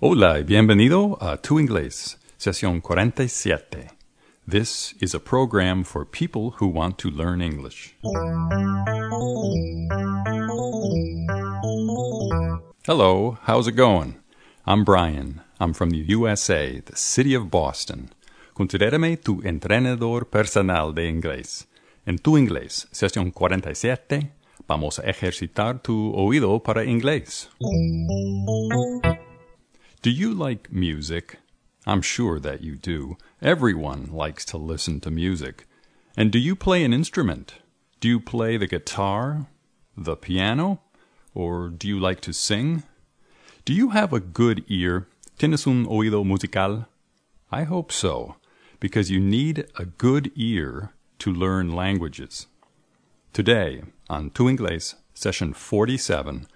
Hola y bienvenido a Tu Inglés, sesión 47. This is a program for people who want to learn English. Hello, how's it going? I'm Brian. I'm from the USA, the city of Boston. Considérame tu entrenador personal de inglés. En Tu Inglés, sesión 47, vamos a ejercitar tu oído para inglés. Do you like music? I'm sure that you do. Everyone likes to listen to music. And do you play an instrument? Do you play the guitar, the piano, or do you like to sing? Do you have a good ear? ¿Tienes un oído musical? I hope so, because you need a good ear to learn languages. Today, on Tu Inglés, session 47,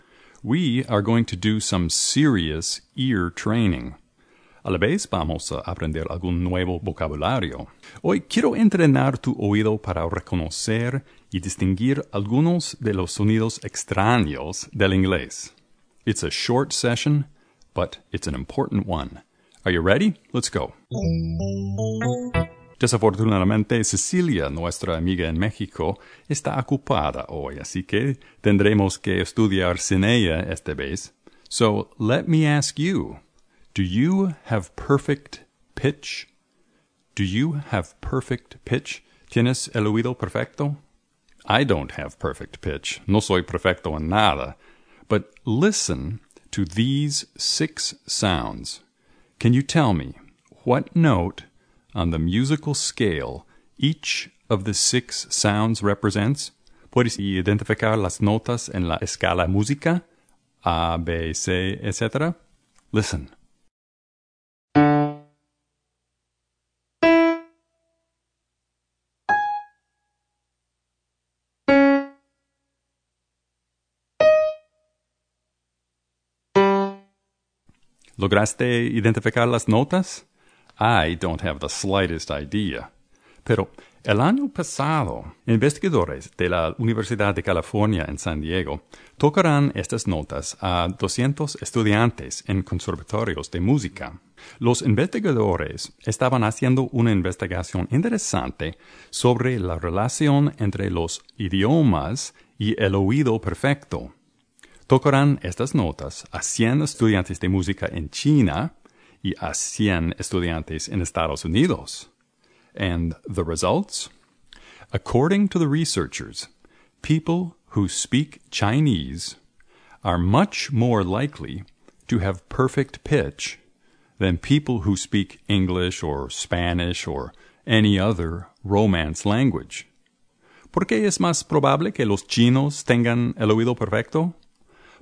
we are going to do some serious ear training. A la vez vamos a aprender algún nuevo vocabulario. Hoy quiero entrenar tu oído para reconocer y distinguir algunos de los sonidos extraños del inglés. It's a short session, but it's an important one. Are you ready? Let's go. Desafortunadamente, Cecilia, nuestra amiga en México, está ocupada hoy, así que tendremos que estudiar sin ella esta vez. So let me ask you, do you have perfect pitch? Do you have perfect pitch? ¿Tienes el oído perfecto? I don't have perfect pitch. No soy perfecto en nada. But listen to these six sounds. Can you tell me what note on the musical scale each of the six sounds represents? ¿Puedes identificar las notas en la escala música? A, B, C, etc. Listen. ¿Lograste identificar las notas? I don't have the slightest idea. Pero el año pasado, investigadores de la Universidad de California en San Diego tocarán estas notas a 200 estudiantes en conservatorios de música. Los investigadores estaban haciendo una investigación interesante sobre la relación entre los idiomas y el oído perfecto. Tocarán estas notas a 100 estudiantes de música en China y a 100 estudiantes en Estados Unidos. And the results? According to the researchers, people who speak Chinese are much more likely to have perfect pitch than people who speak English or Spanish or any other Romance language. ¿Por qué es más probable que los chinos tengan el oído perfecto?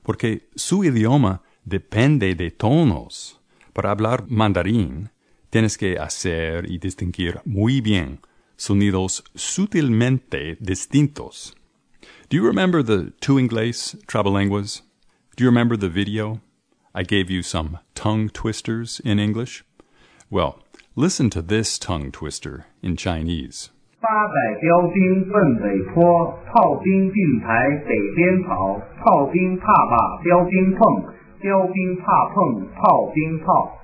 Porque su idioma depende de tonos. Para hablar mandarín, tienes que hacer y distinguir muy bien sonidos sutilmente distintos. Do you remember the Tu Inglés Trabalenguas? Do you remember the video? I gave you some tongue twisters in English. Well, listen to this tongue twister in Chinese. 八百标兵奔北坡，炮兵并排北边跑，炮兵怕把标兵碰， 标兵怕碰炮兵炮。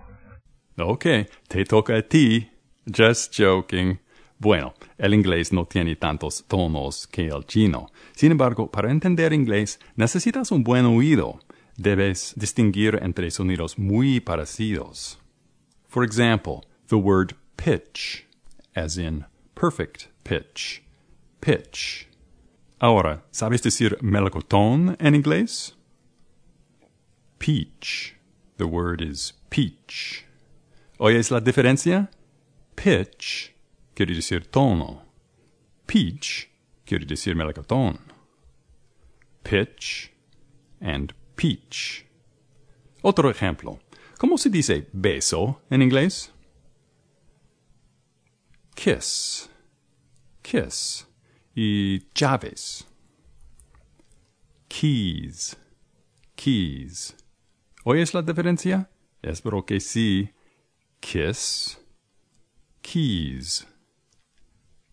Ok, te toca a ti. Just joking. Bueno, el inglés no tiene tantos tonos que el chino. Sin embargo, para entender inglés necesitas un buen oído. Debes distinguir entre sonidos muy parecidos. For example, the word pitch, as in perfect pitch. Pitch. Ahora, ¿sabes decir melocotón en inglés? Peach. The word is peach. ¿Oyes la diferencia? Pitch quiere decir tono. Peach quiere decir melocotón. Pitch and peach. Otro ejemplo. ¿Cómo se dice beso en inglés? Kiss. Kiss. Y llaves. Keys. Keys. ¿Oyes la diferencia? Espero que sí. Kiss. Keys.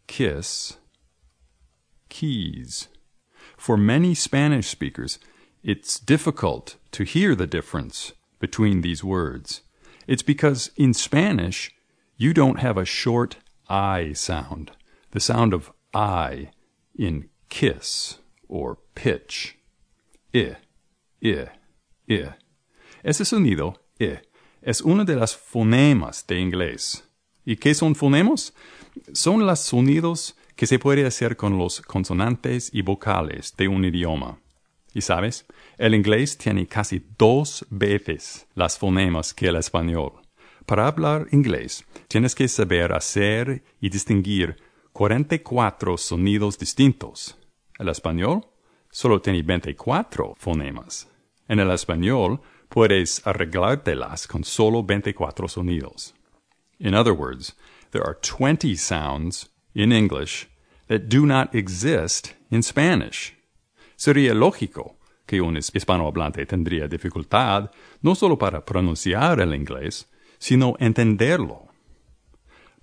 Kiss. Keys. For many Spanish speakers, it's difficult to hear the difference between these words. It's because in Spanish, you don't have a short I sound, the sound of I in kiss or pitch. I, I, I. Ese sonido, I, es una de las fonemas de inglés. ¿Y qué son fonemos? Son los sonidos que se puede hacer con los consonantes y vocales de un idioma. Y sabes, el inglés tiene casi dos veces las fonemas que el español. Para hablar inglés, tienes que saber hacer y distinguir 44 sonidos distintos. El español solo tiene 24 fonemas. En el español puedes arreglártelas con solo 24 sonidos. In other words, there are 20 sounds in English that do not exist in Spanish. Sería lógico que un hispanohablante tendría dificultad no solo para pronunciar el inglés, sino entenderlo.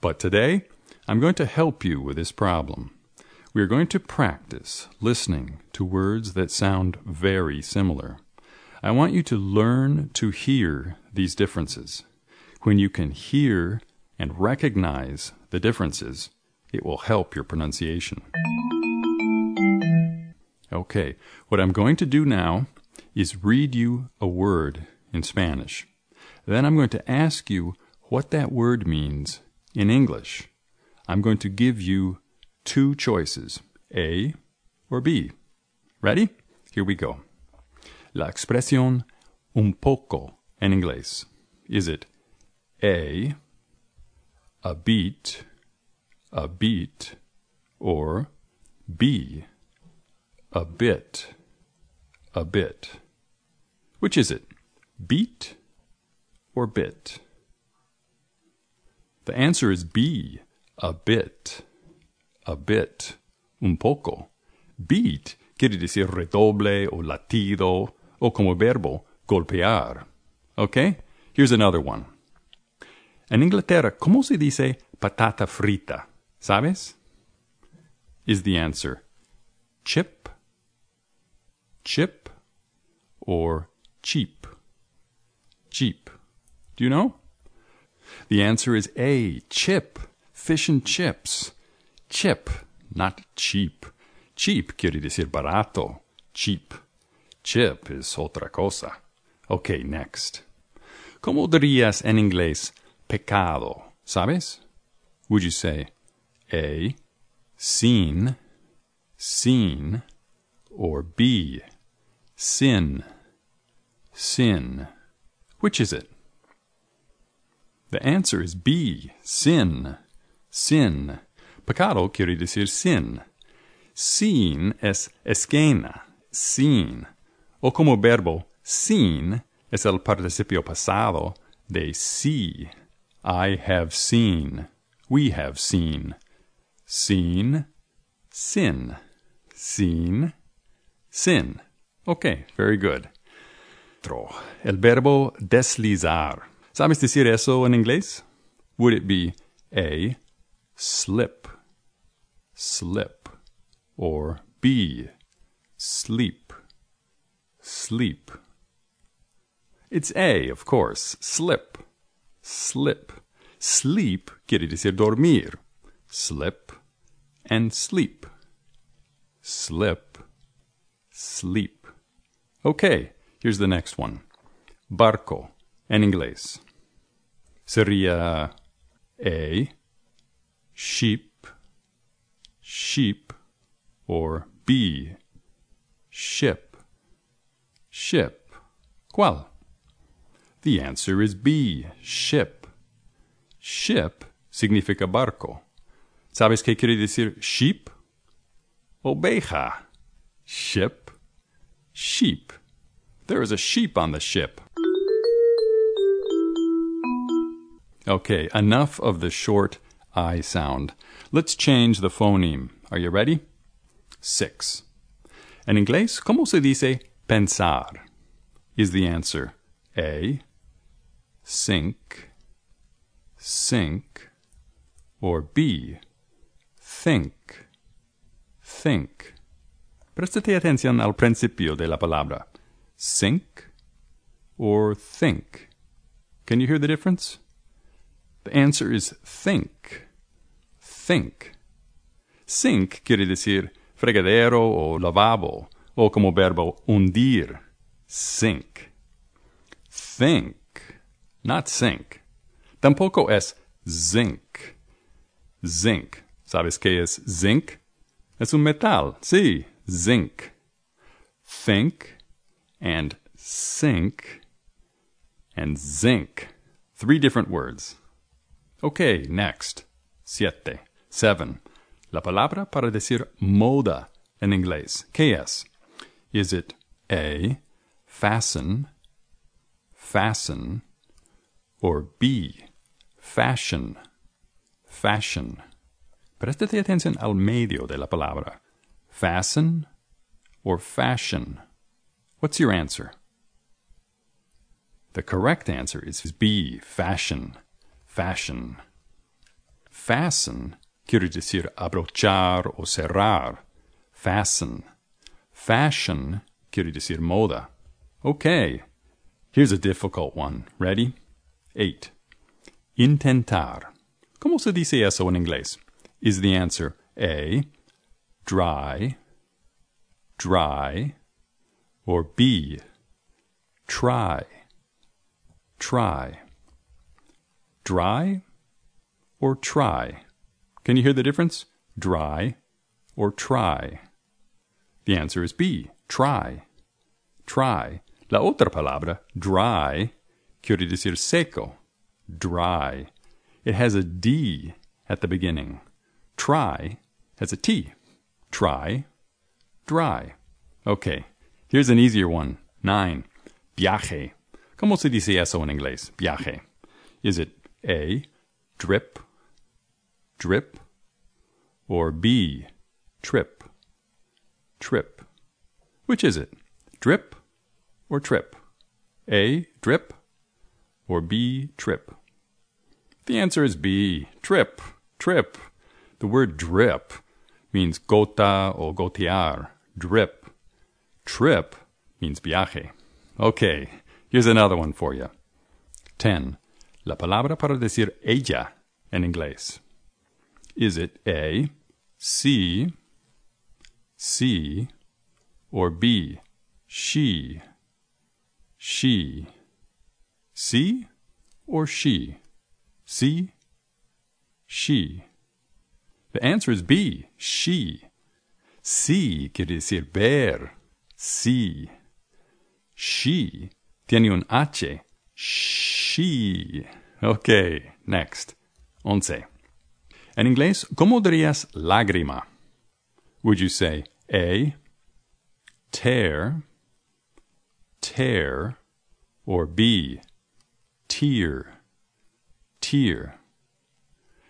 But today, I'm going to help you with this problem. We are going to practice listening to words that sound very similar. I want you to learn to hear these differences. When you can hear and recognize the differences, it will help your pronunciation. Okay, what I'm going to do now is read you a word in Spanish. Then I'm going to ask you what that word means in English. I'm going to give you two choices, A or B. Ready? Here we go. La expresión un poco en inglés. Is it A, a beat, a beat, or B, a bit, a bit? Which is it? Beat or bit? The answer is B, a bit, a bit, un poco. Beat quiere decir redoble o latido o como verbo golpear. Okay? Here's another one. En Inglaterra, ¿cómo se dice patata frita? ¿Sabes? Is the answer chip, chip, or cheap? Cheap. Do you know? The answer is A, chip, fish and chips. Chip, not cheap. Cheap quiere decir barato. Cheap. Chip is otra cosa. Okay, next. ¿Cómo dirías en inglés pecado? ¿Sabes? Would you say A, sin, seen, or B, sin, sin? Which is it? The answer is B, sin, sin. Pecado quiere decir sin. Sin es esquena, sin. O como verbo, seen es el participio pasado de see. I have seen. We have seen. Seen. Sin. Seen. Sin. Okay, very good. El verbo deslizar. ¿Sabes decir eso en inglés? Would it be A, slip, slip, or B, sleep, sleep? It's A, of course, slip, slip. Sleep quiere decir dormir. Slip and sleep. Slip, sleep. Okay, here's the next one. Barco, en inglés. Sería A, sheep, sheep, or B, ship, ship. ¿Cuál? The answer is B, ship. Ship significa barco. ¿Sabes qué quiere decir sheep? Oveja. Ship, sheep. There is a sheep on the ship. Okay, enough of the short I sound. Let's change the phoneme. Are you ready? Six. En inglés, ¿cómo se dice pensar? Is the answer A, sink, sink, or B, think, think? Prestate atención al principio de la palabra. Sink, or think? Can you hear the difference? The answer is think. Think. Sink quiere decir fregadero o lavabo, o como verbo hundir. Sink. Think, not sink. Tampoco es zinc. Zinc. ¿Sabes qué es zinc? Es un metal. Sí, zinc. Think and sink and zinc. Three different words. Okay, next. Siete. Seven. La palabra para decir moda en inglés. ¿Qué es? Is it A, fasten, fasten, or B, fashion, fashion? Préstate atención al medio de la palabra. Fasten or fashion? What's your answer? The correct answer is B, fashion, fashion. Fasten quiere decir abrochar o cerrar. Fasten. Fashion quiere decir moda. Okay, here's a difficult one. Ready? 8. Intentar. ¿Cómo se dice eso en inglés? Is the answer A, dry, dry, or B, try, try? Dry or try? Can you hear the difference? Dry or try? The answer is B, try, try. La otra palabra, dry, quiere decir seco, dry. It has a D at the beginning. Try has a T. Try, dry. Okay, here's an easier one. Nine. Viaje. ¿Cómo se dice eso en inglés? Viaje. Is it A, drip, drip, or B, trip, trip? Which is it? Drip or trip? A, drip, or B, trip? The answer is B, trip, trip. The word drip means gota or gotear, drip. Trip means viaje. Okay, here's another one for you. 10. La palabra para decir ella en inglés. Is it A, C, C, or B, she, she? C or she? C, she? The answer is B, she. Sí quiere decir ver, sí. She tiene un H, she. Okay, next. Once. En inglés, ¿cómo dirías lágrima? Would you say A, tear, tear, or B, tear, tear?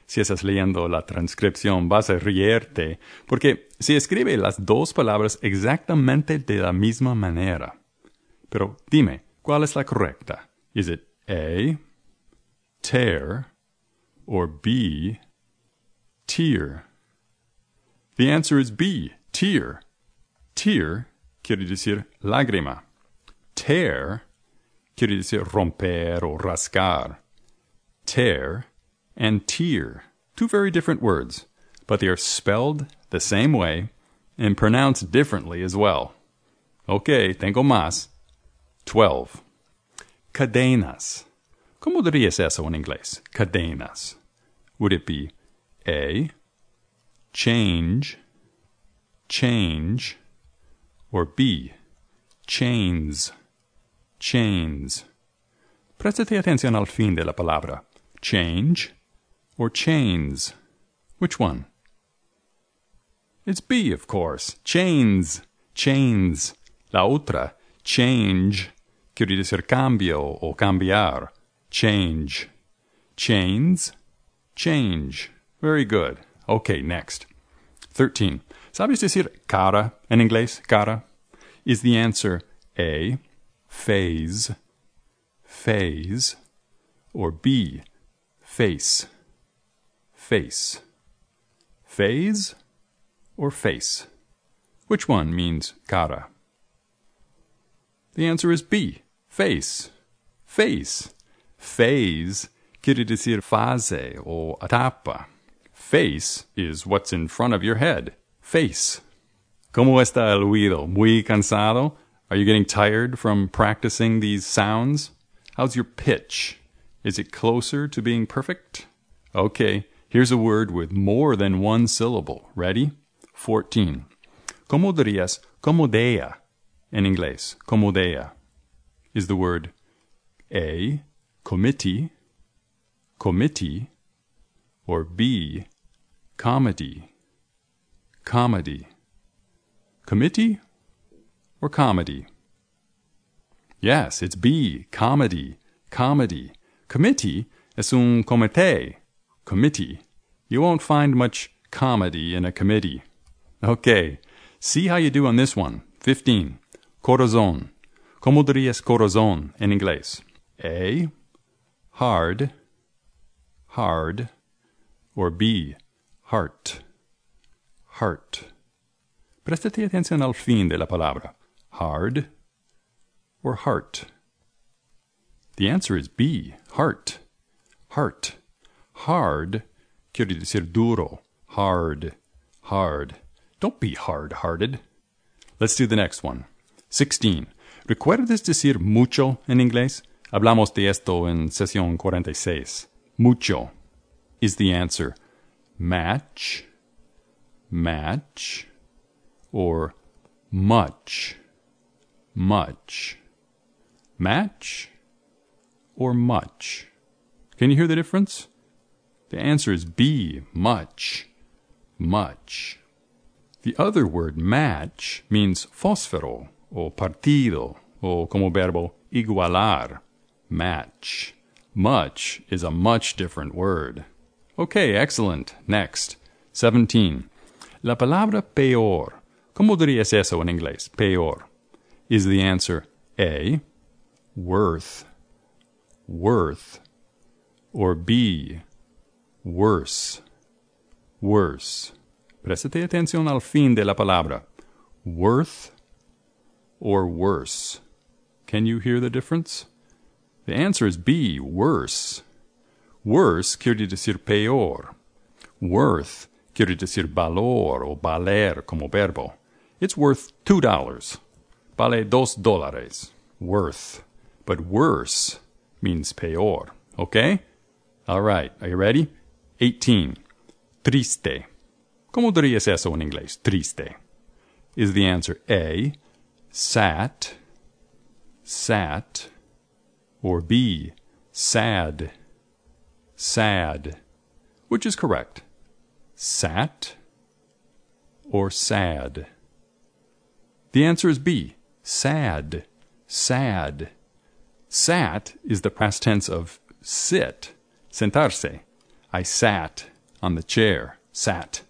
Si estás leyendo la transcripción, vas a rierte, porque se escribe las dos palabras exactamente de la misma manera. Pero dime, ¿cuál es la correcta? Is it A, tear, or B, tear? The answer is B, tear. Tear quiere decir lágrima. Tear quiere decir romper o rascar. Tear and tear, two very different words, but they are spelled the same way and pronounced differently as well. Okay, tengo más. 12. Cadenas. ¿Cómo dirías eso en inglés? Cadenas. Would it be A, change, change, or B, chains, chains? Préstate atención al fin de la palabra. Change or chains? Which one? It's B, of course. Chains, chains. La otra, change, quiere decir cambio o cambiar. Change. Chains, change. Very good. Okay, next. 13. ¿Sabes decir cara en inglés? Cara. Is the answer A, phase, phase, or B, face? face. Phase or face? Which one means cara? The answer is B, face. face. Phase quiere decir fase o etapa. Face is what's in front of your head. Face. ¿Cómo está el oído? ¿Muy cansado? Are you getting tired from practicing these sounds? How's your pitch? Is it closer to being perfect? Okay, here's a word with more than one syllable. Ready? 14. ¿Cómo dirías comodea en inglés? Comodea is the word A, committee, committee, or B, comedy, comedy. Committee or comedy? Yes, it's B, comedy, comedy. Committee es un comité, committee. You won't find much comedy in a committee. Okay, see how you do on this one. 15. Corazón. ¿Cómo dirías corazón en inglés? A, hard, hard, or B, heart, heart. Préstate atención al fin de la palabra. Hard or heart? The answer is B, heart, heart. Hard quiere decir duro, hard, hard. Don't be hard-hearted. Let's do the next one. 16. ¿Recuerdas decir mucho en inglés? Hablamos de esto en sesión 46. Mucho is the answer. Match, match, or much, much. Match or much? Can you hear the difference? The answer is B, much, much. The other word match means fósforo o partido o como verbo igualar, match. Much is a much different word. Okay, excellent. Next. 17. La palabra peor. ¿Cómo dirías eso en inglés? Peor. Is the answer A, worth, worth, or B, worse, worse. Preste atención al fin de la palabra. Worth or worse. Can you hear the difference? The answer is B, worse. Worse quiere decir peor. Worth quiere decir valor o valer como verbo. It's worth two dollars. Vale dos dólares. Worth. But worse means peor. Okay? All right. Are you ready? 18. Triste. ¿Cómo dirías eso en inglés? Triste. Is the answer A, sat, sat, or B, sad, sad? Which is correct? Sat or sad? The answer is B, sad, sad. Sat is the past tense of sit, sentarse. I sat on the chair, sat.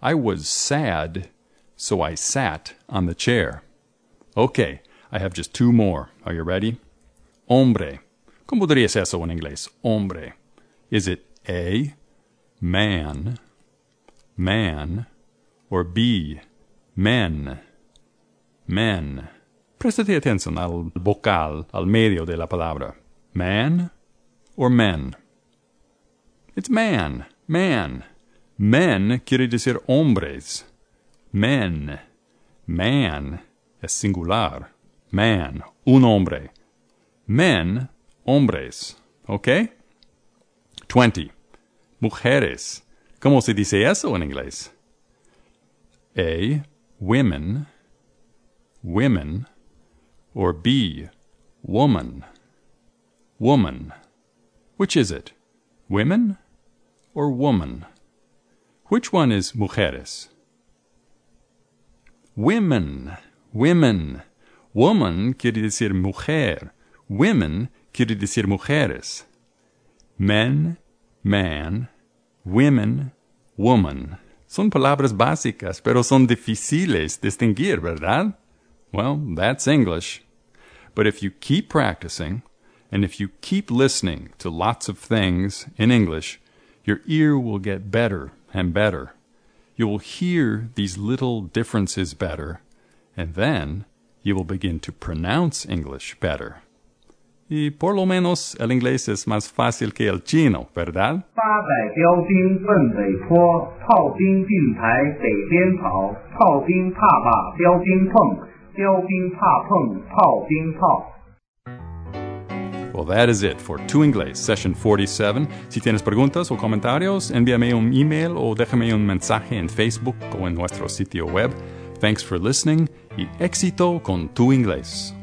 I was sad, so I sat on the chair. Okay, I have just two more. Are you ready? Hombre. ¿Cómo dirías eso en inglés? Hombre. Is it A, man, man, or B, men, men? Prestate atención al vocal al medio de la palabra. Man or men? It's man, man. Men quiere decir hombres. Men. Man es singular. Man, un hombre. Men, hombres. ¿Ok? 20. Mujeres. ¿Cómo se dice eso en inglés? A. Women. Women. Or B. Woman. Woman. Which is it? Women or woman? Which one is mujeres? Women. Women. Woman quiere decir mujer. Women quiere decir mujeres. Men, man, women, woman. Son palabras básicas, pero son difíciles distinguir, ¿verdad? Well, that's English. But if you keep practicing, and if you keep listening to lots of things in English, your ear will get better and better. You will hear these little differences better, and then you will begin to pronounce English better. Y por lo menos el inglés es más fácil que el chino, ¿verdad? Well, that is it for Tu Inglés Session 47. Si tienes preguntas o comentarios, envíame un email o déjame un mensaje en Facebook o en nuestro sitio web. Thanks for listening y éxito con Tu Inglés.